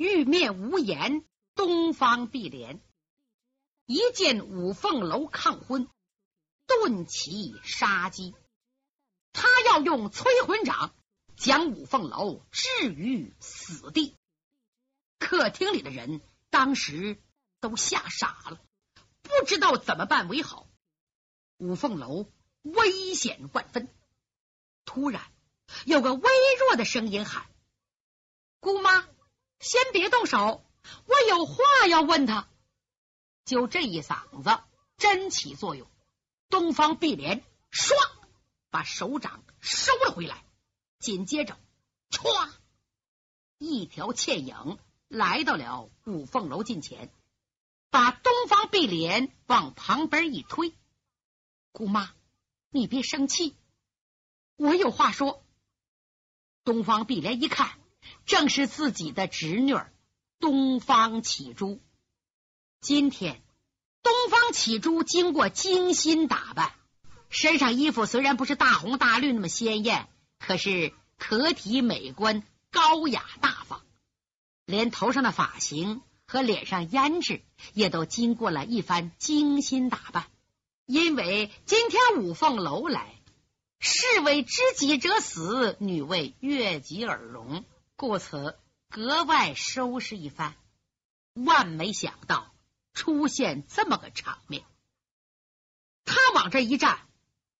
玉面无言，东方碧莲。一见五凤楼抗婚，顿起杀机。他要用催魂掌将五凤楼置于死地。客厅里的人当时都吓傻了，不知道怎么办为好。五凤楼危险万分。突然，有个微弱的声音喊：“姑妈，先别动手，我有话要问他。”就这一嗓子真起作用，东方碧莲唰把手掌收了回来，紧接着歘，一条倩影来到了五凤楼近前，把东方碧莲往旁边一推：“姑妈，你别生气，我有话说。”东方碧莲一看，正是自己的侄女东方启珠。今天，东方启珠经过精心打扮，身上衣服虽然不是大红大绿那么鲜艳，可是可体美观、高雅大方，连头上的发型和脸上胭脂也都经过了一番精心打扮。因为今天五凤楼来，士为知己者死，女为悦己而容，故此格外收拾一番。万没想到。出现这么个场面，他往这一站，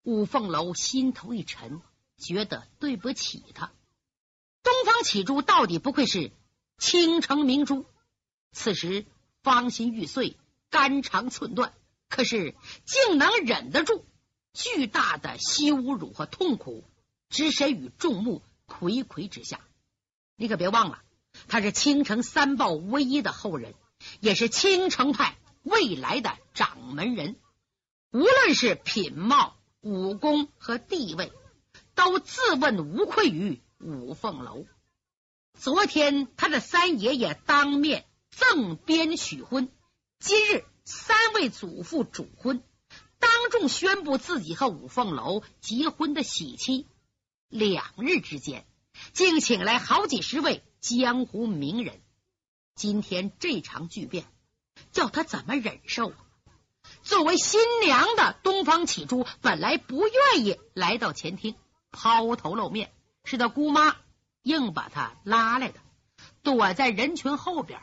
五凤楼心头一沉，觉得对不起他。东方启珠到底不愧是倾城明珠，此时芳心欲碎，肝肠寸断，可是竟能忍得住巨大的羞辱和痛苦，置身于众目睽睽之下。你可别忘了，他是青城三豹唯一的后人。也是青城派未来的掌门人，无论是品貌、武功和地位，都自问无愧于五凤楼。昨天他的三爷爷当面赠鞭许婚，今日三位祖父主婚，当众宣布自己和五凤楼结婚的喜期。两日之间，竟请来好几十位江湖名人。今天这场巨变，叫他怎么忍受啊？作为新娘的东方启珠本来不愿意来到前厅抛头露面，是他姑妈硬把他拉来的，躲在人群后边。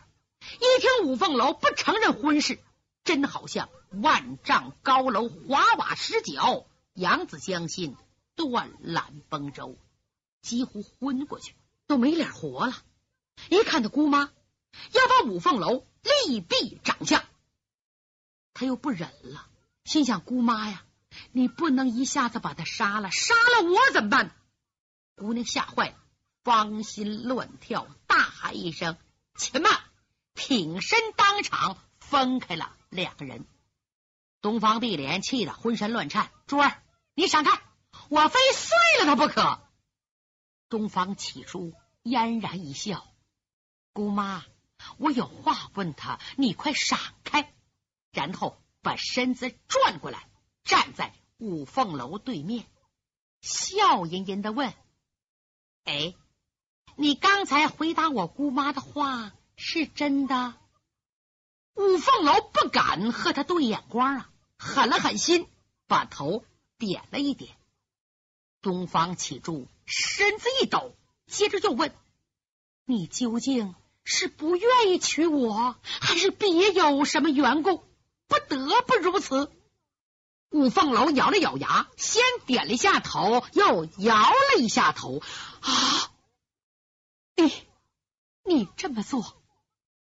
一听五凤楼不承认婚事，真好像万丈高楼滑瓦石脚，扬子江心，断缆崩舟，几乎昏过去，都没脸活了。一看他姑妈。要把五凤楼立毙掌下，他又不忍了，心想：姑妈呀，你不能一下子把他杀了，杀了我怎么办？姑娘吓坏了，芳心乱跳，大喊一声：“且慢！”挺身当场分开了两个人。东方碧莲气得浑身乱颤：“珠儿，你闪开！我非碎了他不可！”东方启珠嫣然一笑：“姑妈。”我有话问他，你快闪开！然后把身子转过来，站在五凤楼对面，笑吟吟的问：“哎，你刚才回答我姑妈的话是真的？”五凤楼不敢和他对眼光啊，狠了狠心，把头点了一点。东方启珠身子一抖，接着又问：“你究竟？”是不愿意娶我，还是别有什么缘故，不得不如此？五凤楼咬了咬牙，先点了一下头，又摇了一下头。啊，你你这么做，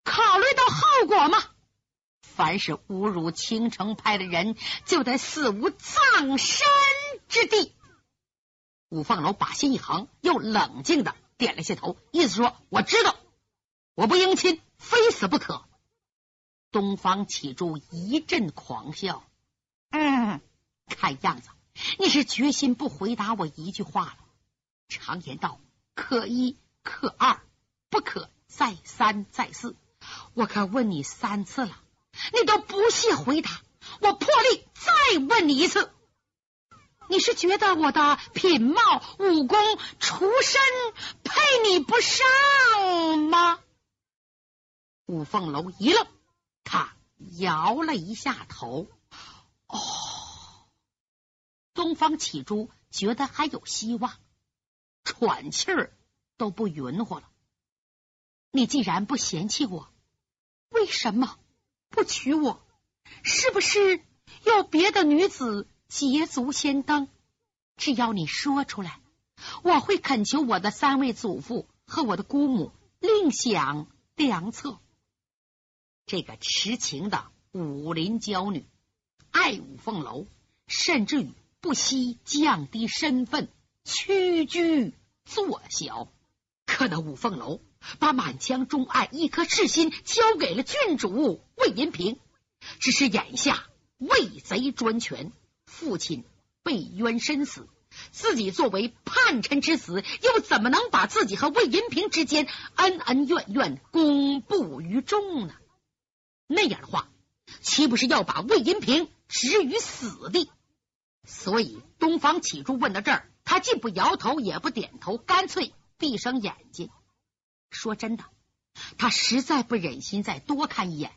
考虑到后果吗？凡是侮辱青城派的人，就得死无葬身之地。五凤楼把心一横，又冷静的点了下头，意思说：“我知道。”我不应亲，非死不可。东方启珠一阵狂笑，嗯，看样子你是决心不回答我一句话了。常言道，可一可二，不可再三再四。我可问你三次了，你都不屑回答。我破例再问你一次，你是觉得我的品貌、武功、出身配你不上吗？五凤楼一愣，他摇了一下头。哦，东方启珠觉得还有希望，喘气儿都不匀乎了。你既然不嫌弃我，为什么不娶我？是不是有别的女子捷足先登？只要你说出来，我会恳求我的三位祖父和我的姑母另想良策。这个痴情的武林娇女爱五凤楼，甚至于不惜降低身份，屈居作小。可那五凤楼把满腔钟爱、一颗赤心交给了郡主魏银平，只是眼下魏贼专权，父亲被冤身死，自己作为叛臣之子，又怎么能把自己和魏银平之间恩恩怨怨公布于众呢？那样的话，岂不是要把魏银平置于死地？所以东方启珠问到这儿，他既不摇头，也不点头，干脆。闭上眼睛，说真的，他实在不忍心再多看一眼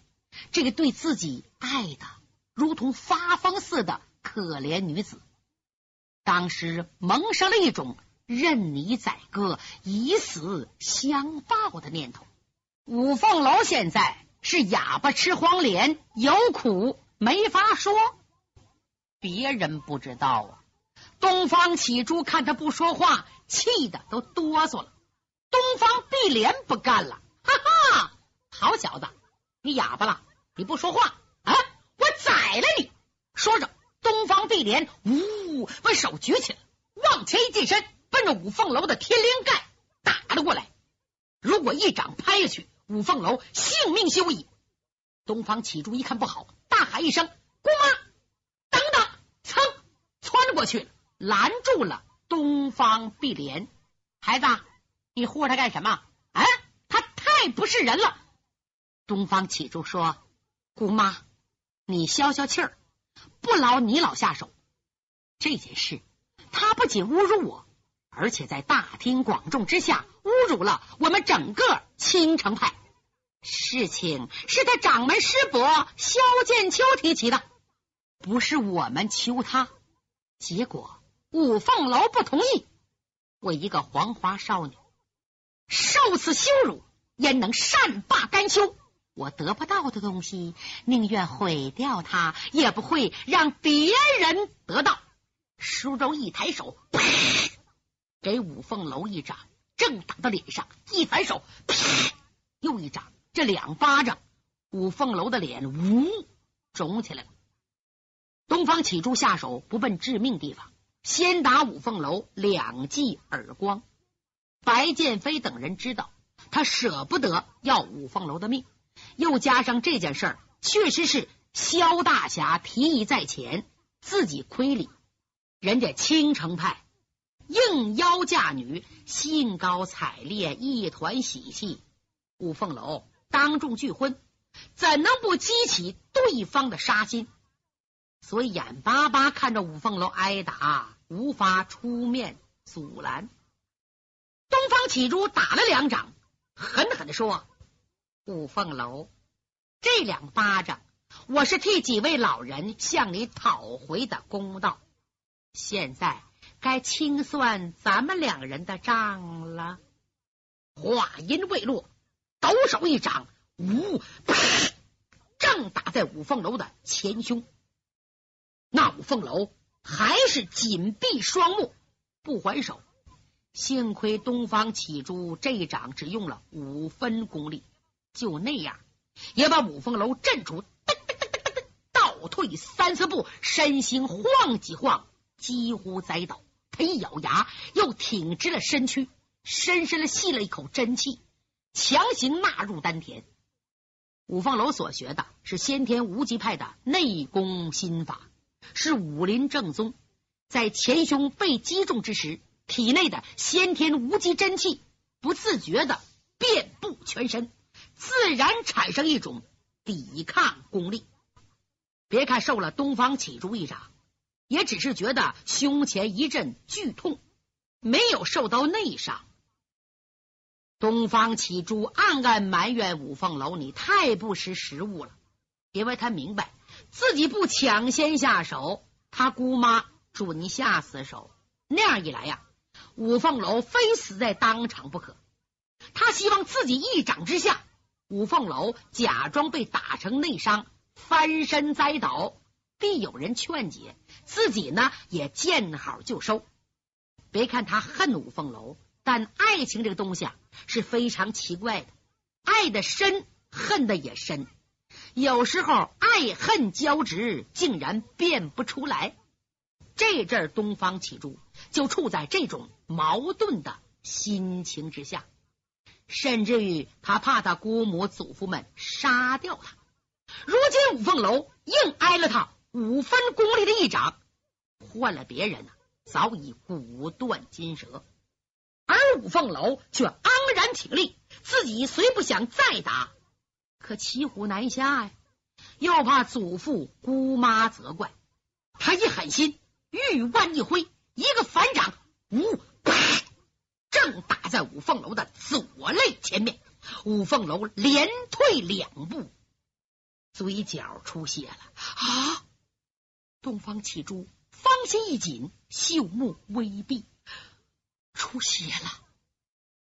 这个对自己爱的如同发疯似的可怜女子。当时萌生了一种任你宰割、以死相报的念头。五凤楼现在是哑巴吃黄连，有苦没法说。别人不知道啊。东方启珠看他不说话。气的都哆嗦了，东方碧莲不干了，哈哈！好小子，你哑巴了？你不说话啊？我宰了你！说着，东方碧莲呜，把手举起来，往前一近身，奔着五凤楼的天灵盖打了过来。如果一掌拍下去，五凤楼性命休矣。东方启珠一看不好，大喊一声：“姑妈，等等！”噌，窜过去，拦住了。东方碧莲，孩子，你护着他干什么？啊，他太不是人了！东方启珠说：“姑妈，你消消气儿，不劳你老下手。这件事，他不仅侮辱我，而且在大庭广众之下侮辱了我们整个青城派。事情是他掌门师伯萧剑秋提起的，不是我们求他。结果。”五凤楼不同意，我一个黄花少女受此羞辱，焉能善罢甘休？我得不到的东西，宁愿毁掉它，也不会让别人得到。舒州一抬手，啪，给五凤楼一掌，正打到脸上；一反手，啪，又一掌。这两巴掌，五凤楼的脸呜肿起来了。东方启珠下手不奔致命地方。先打五凤楼两记耳光，白剑飞等人知道他舍不得要五凤楼的命，又加上这件事儿确实是萧大侠提议在前，自己亏礼，人家青城派应邀嫁女，兴高采烈，一团喜气，五凤楼当众拒婚，怎能不激起对方的杀心？所以眼巴巴看着五凤楼挨打，无法出面阻拦。东方启珠打了两掌，狠狠的说：“五凤楼，这两巴掌，我是替几位老人向你讨回的公道。现在该清算咱们两人的账了。”话音未落，抖手一掌，呜，啪正打在五凤楼的前胸。那五凤楼还是紧闭双目，不还手。幸亏东方启珠这一掌只用了五分功力，就那样也把五凤楼震出噔噔噔噔噔，倒退三四步，身形晃几晃，几乎栽倒。他一咬牙，又挺直了身躯，深深的吸了一口真气，强行纳入丹田。五凤楼所学的是先天无极派的内功心法。是武林正宗，在前胸被击中之时，体内的先天无极真气不自觉的遍布全身，自然产生一种抵抗功力。别看受了东方启珠一掌，也只是觉得胸前一阵剧痛，没有受到内伤。东方启珠暗暗埋怨五凤楼，你太不识时务了，因为他明白自己不抢先下手，他姑妈准下死手。那样一来呀，五凤楼非死在当场不可。他希望自己一掌之下，五凤楼假装被打成内伤，翻身栽倒，必有人劝解，自己呢也见好就收。别看他恨五凤楼。但爱情这个东西啊是非常奇怪的，爱的深，恨的也深，有时候爱恨交织，竟然辨不出来。这阵东方启珠就处在这种矛盾的心情之下，甚至于他怕他姑母祖父们杀掉他。如今五凤楼硬挨了他五分功力的一掌，换了别人呢，早已骨断筋折。而五凤楼却昂然挺立，自己虽不想再打，可骑虎难下呀，又怕祖父姑妈责怪。他一狠心，玉腕一挥，一个反掌，呜，正打在五凤楼的左肋前面。五凤楼连退两步，嘴角出血了。啊！东方启珠方心一紧，秀目微闭。出血了，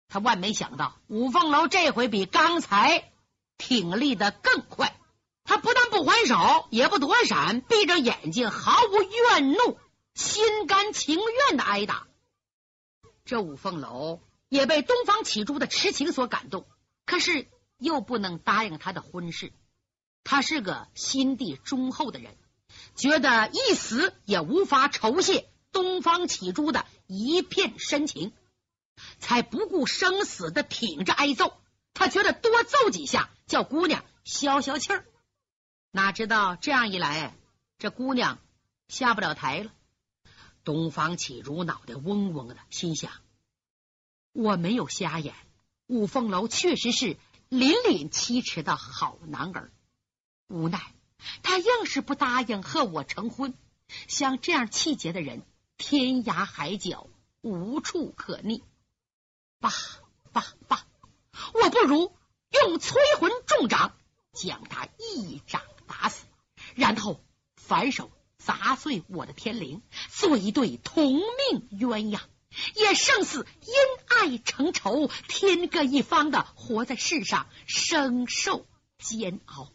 他万没想到五凤楼这回比刚才挺立的更快。他不但不还手，也不躲闪，闭着眼睛，毫无怨怒，心甘情愿的挨打。这五凤楼也被东方启珠的痴情所感动，可是又不能答应他的婚事。他是个心地忠厚的人，觉得一死也无法酬谢。东方启珠的一片深情，才不顾生死的挺着挨揍。他觉得多揍几下，叫姑娘消消气儿。哪知道这样一来，这姑娘下不了台了。东方启如脑袋嗡嗡的，心想：我没有瞎眼，五凤楼确实是凛凛七尺的好男儿。无奈他硬是不答应和我成婚。像这样气节的人。天涯海角无处可匿，罢罢罢！我不如用催魂重掌将他一掌打死，然后反手砸碎我的天灵，做一对同命鸳鸯，也胜似因爱成仇，天各一方的活在世上，生受煎熬。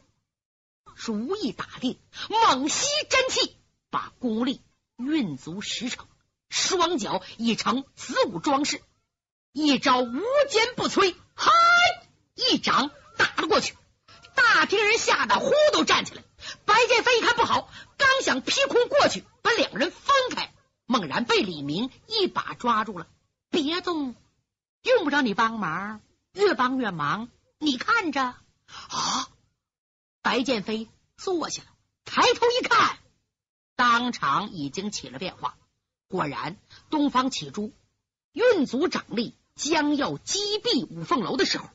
如意打定，猛吸真气，把功力。运足十成，双脚已成子午装饰，一招无坚不摧，嗨，一掌打了过去。大厅人吓得呼都站起来。白剑飞一看不好，刚想劈空过去把两人分开，猛然被李明一把抓住了。别动，用不着你帮忙，越帮越忙。你看着啊！白剑飞坐下了，抬头一看。当场已经起了变化，果然，东方启珠运足掌力，将要击毙五凤楼的时候，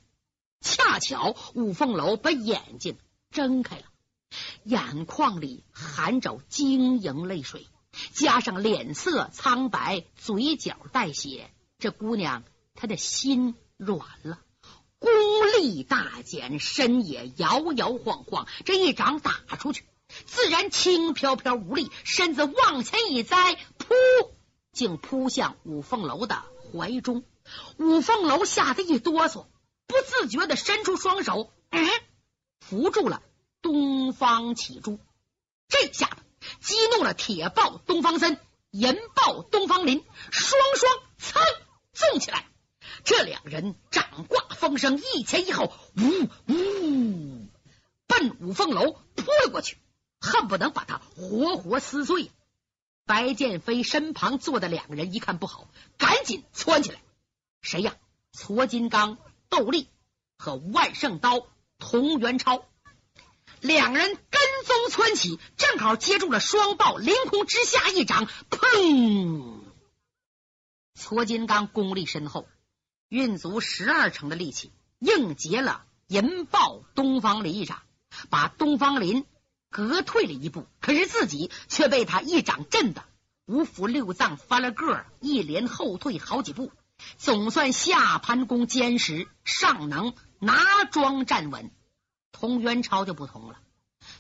恰巧五凤楼把眼睛睁开了，眼眶里含着晶莹泪水，加上脸色苍白，嘴角带血，这姑娘她的心软了，功力大减，身也摇摇晃晃，这一掌打出去。自然轻飘飘无力，身子往前一栽，噗，竟扑向五凤楼的怀中。五凤楼吓得一哆嗦，不自觉的伸出双手，嗯，扶住了东方启珠。这下子激怒了铁豹东方森、银豹东方林，双双噌纵起来。这两人掌挂风声，一前一后，呜呜，奔五凤楼扑了过去。恨不能把他活活撕碎。白剑飞身旁坐的两个人一看不好，赶紧窜起来。谁呀？矬金刚窦立和万圣刀童元超两人跟踪窜起，正好接住了双豹凌空之下一掌。砰！矬金刚功力深厚，运足十二成的力气，硬接了银豹东方林一掌，把东方林。隔退了一步，可是自己却被他一掌震的五腑六脏翻了个，一连后退好几步。总算下盘弓坚实，上能拿桩站稳。通元超就不同了，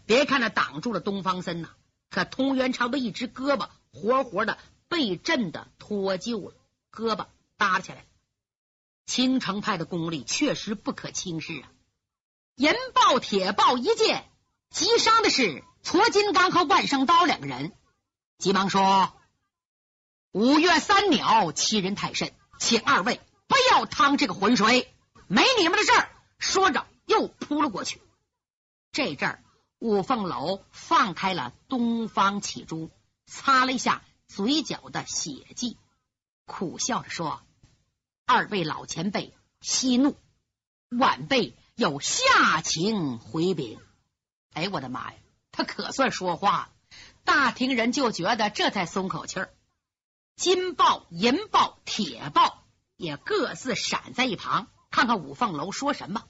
别看他挡住了东方森呐，可通元超的一只胳膊活活的被震的脱臼了，胳膊耷拉起来。青城派的功力确实不可轻视啊！银豹、铁豹一见，击伤的是矬金刚和万圣刀两个人，急忙说：“五岳三鸟欺人太甚，请二位不要趟这个浑水，没你们的事儿。”说着又扑了过去。这阵儿，五凤楼放开了东方启珠，擦了一下嘴角的血迹，苦笑着说。二位老前辈息怒，晚辈有下情回禀。哎，我的妈呀，他可算说话了！大庭人就觉得这才松口气儿。金豹、银豹、铁豹也各自闪在一旁，看看五凤楼说什么。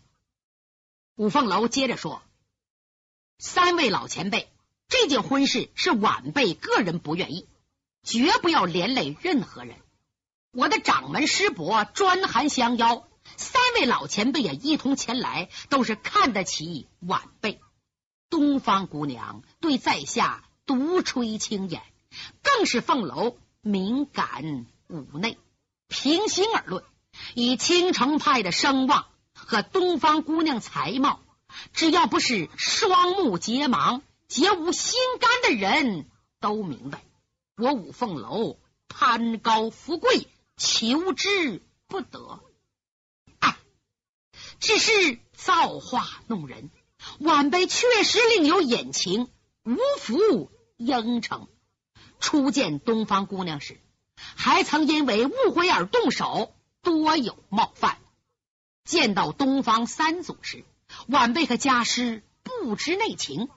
五凤楼接着说：“三位老前辈，这件婚事是晚辈个人不愿意，绝不要连累任何人。”我的掌门师伯专寒相邀，三位老前辈也一同前来，都是看得起晚辈。东方姑娘对在下独吹轻言，更是凤楼敏感妩内。平心而论，以青城派的声望和东方姑娘才貌，只要不是双目结盲、结无心肝的人，都明白我五凤楼攀高富贵。求之不得，哎，只是造化弄人。晚辈确实另有隐情，无福应承。初见东方姑娘时，还曾因为误会而动手，多有冒犯。见到东方三祖时，晚辈和家师不知内情。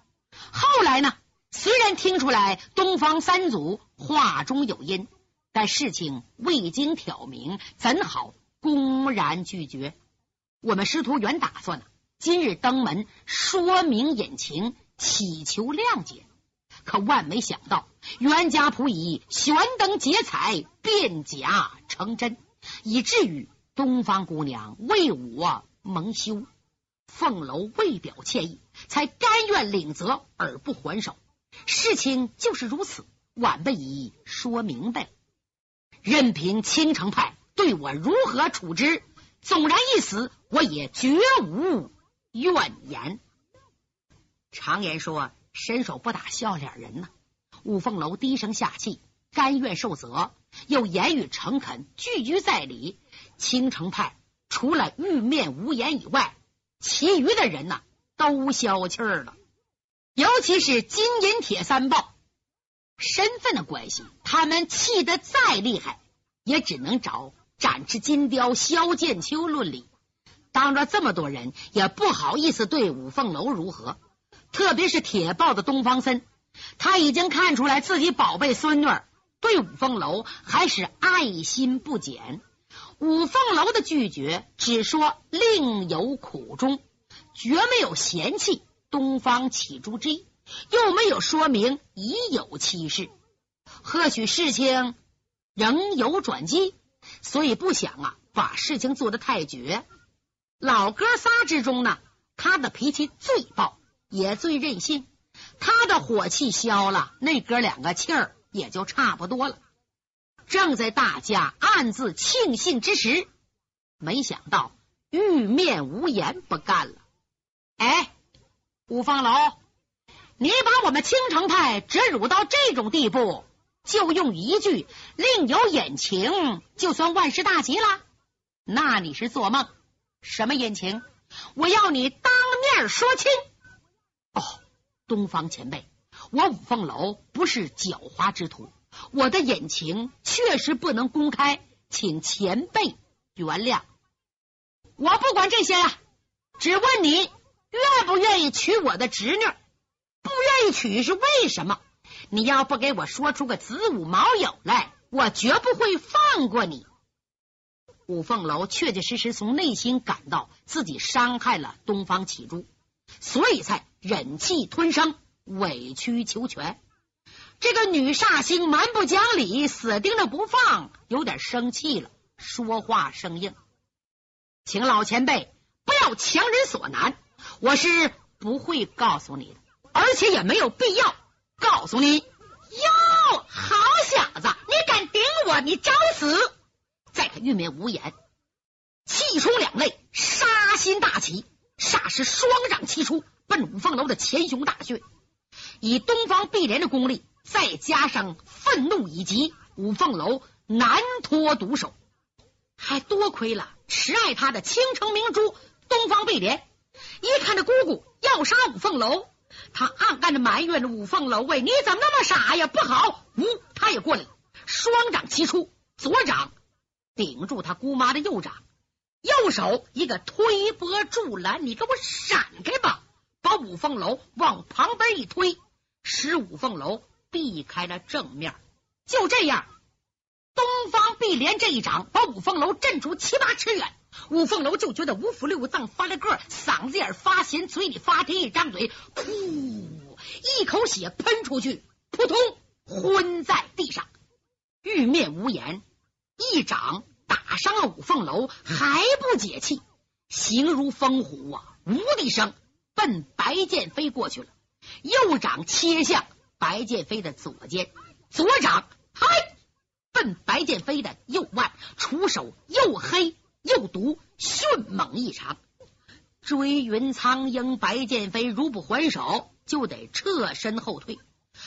后来呢，虽然听出来东方三祖话中有因。但事情未经挑明，怎好公然拒绝？我们师徒原打算呢，今日登门说明隐情，祈求谅解。可万没想到，袁家仆以悬灯结彩，变假成真，以至于东方姑娘为我蒙羞。凤楼为表歉意，才甘愿领责而不还手。事情就是如此，晚辈已说明白。任凭青城派对我如何处置，纵然一死，我也绝无怨言。常言说：“伸手不打笑脸人。”呐，五凤楼低声下气，甘愿受责，又言语诚恳，句句在理。青城派除了玉面无言以外，其余的人呐都消气儿了。尤其是金银铁三豹。身份的关系，他们气得再厉害，也只能找展翅金雕萧剑秋论理。当着这么多人，也不好意思对五凤楼如何。特别是铁豹的东方森，他已经看出来自己宝贝孙女对五凤楼还是爱心不减。五凤楼的拒绝，只说另有苦衷，绝没有嫌弃东方启珠之意。又没有说明已有妻室，或许事情仍有转机，所以不想啊把事情做得太绝。老哥仨之中呢，他的脾气最暴，也最任性。他的火气消了，那哥两个气儿也就差不多了。正在大家暗自庆幸之时，没想到玉面无言不干了。哎，五凤楼。你把我们青城派折辱到这种地步，就用一句“另有隐情”就算万事大吉了？那你是做梦！什么隐情？我要你当面说清。哦，东方前辈，我五凤楼不是狡猾之徒，我的隐情确实不能公开，请前辈原谅。我不管这些了，只问你愿不愿意娶我的侄女？不愿意娶是为什么？你要不给我说出个子午卯酉来，我绝不会放过你。五凤楼确确实实从内心感到自己伤害了东方启珠，所以才忍气吞声、委曲求全。这个女煞星蛮不讲理，死盯着不放，有点生气了，说话生硬，请老前辈不要强人所难，我是不会告诉你的，而且也没有必要告诉你。哟，好小子，你敢顶我，你找死！再看玉面无言，气冲两肋，杀心大起，霎时双掌齐出，奔五凤楼的前胸大穴。以东方碧莲的功力，再加上愤怒以及五凤楼难脱毒手，还多亏了慈爱他的倾城明珠东方碧莲。一看这姑姑要杀五凤楼，他暗暗的埋怨着五凤楼喂，你怎么那么傻呀？不好！呜，他也过来了，双掌齐出，左掌。顶住他姑妈的右掌，右手一个推波助澜，你给我闪开吧！把五凤楼往旁边一推，使五凤楼避开了正面。就这样，东方碧莲这一掌把五凤楼震出七八尺远。五凤楼就觉得五腑六脏发了个，嗓子眼发咸，嘴里发甜，一张嘴，噗，一口血喷出去，扑通昏在地上，玉面无言。一掌打伤了五凤楼，还不解气，形如风虎啊！呜的一声，奔白剑飞过去了。右掌切向白剑飞的左肩，左掌嗨，奔白剑飞的右腕，出手又黑又毒，迅猛异常。追云苍鹰，白剑飞如不还手，就得侧身后退。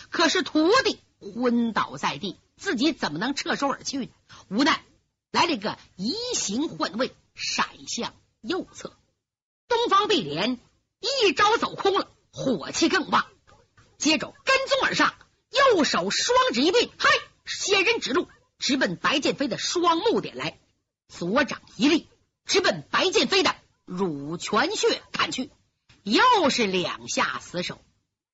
可是徒弟昏倒在地。自己怎么能撤手而去呢？无奈来了个移形换位，闪向右侧。东方碧莲一招走空了，火气更旺，接着纵而上，右手双指一并，嗨，仙人指路，直奔白剑飞的双目点来。左掌一立，直奔白剑飞的乳泉穴砍去，又是两下死手。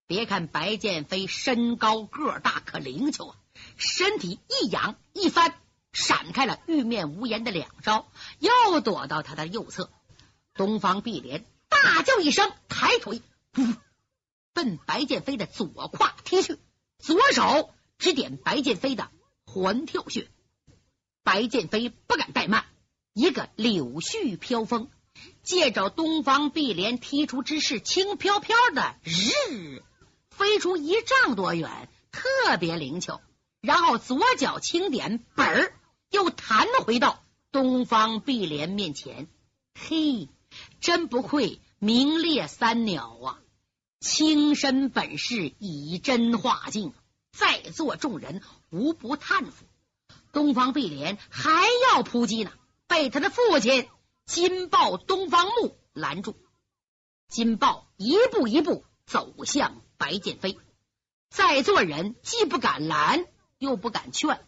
别看白剑飞身高个大，可灵巧啊。身体一仰一翻，闪开了玉面无言的两招，又躲到他的右侧。东方碧莲大叫一声，抬腿，噗，奔白剑飞的左胯踢去，左手指点白剑飞的环跳穴。白剑飞不敢怠慢，一个柳絮飘风，借着东方碧莲踢出之势，轻飘飘的日飞出一丈多远，特别灵巧。然后左脚轻点，本儿又弹回到东方碧莲面前。嘿，真不愧名列三鸟啊！轻身本事，以真化境，在座众人无不叹服。东方碧莲还要扑击呢，被他的父亲金豹东方木拦住。金豹一步一步走向白剑飞，在座人既不敢拦。又不敢劝，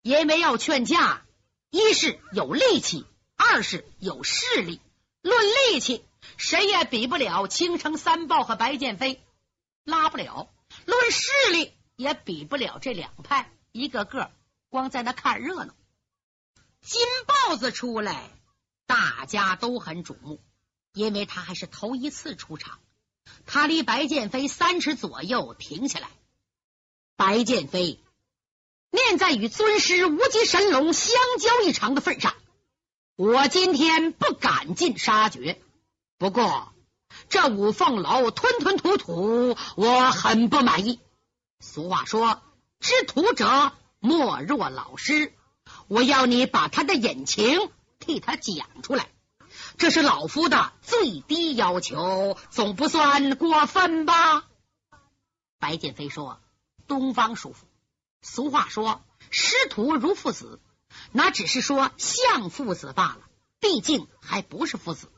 因为要劝架，一是有力气，二是有势力。论力气，谁也比不了青城三豹和白剑飞，拉不了；论势力，也比不了这两派，一个个光在那看热闹。金豹子出来，大家都很瞩目，因为他还是头一次出场。他离白剑飞三尺左右，停下来。白剑飞。念在与尊师无极神龙相交一场的份上，我今天不赶尽杀绝。不过这五凤楼吞吞吐吐，我很不满意。俗话说，知徒者莫若老师。我要你把他的隐情替他讲出来，这是老夫的最低要求，总不算过分吧？白剑飞说：“东方叔父。”俗话说：“师徒如父子”，那只是说像父子罢了，毕竟还不是父子。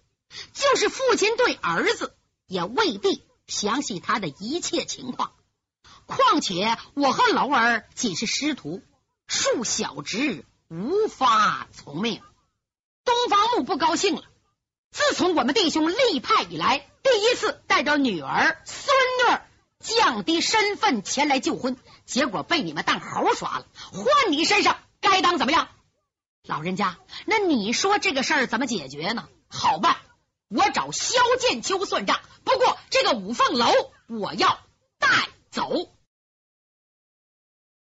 就是父亲对儿子，也未必详细他的一切情况。况且我和楼儿仅是师徒，恕小侄无法从命。东方木不高兴了。自从我们弟兄立派以来，第一次带着女儿、孙女。降低身份前来救婚，结果被你们当猴耍了。换你身上该当怎么样？老人家，那你说这个事儿怎么解决呢？好办，我找萧剑秋算账。不过这个五凤楼我要带走。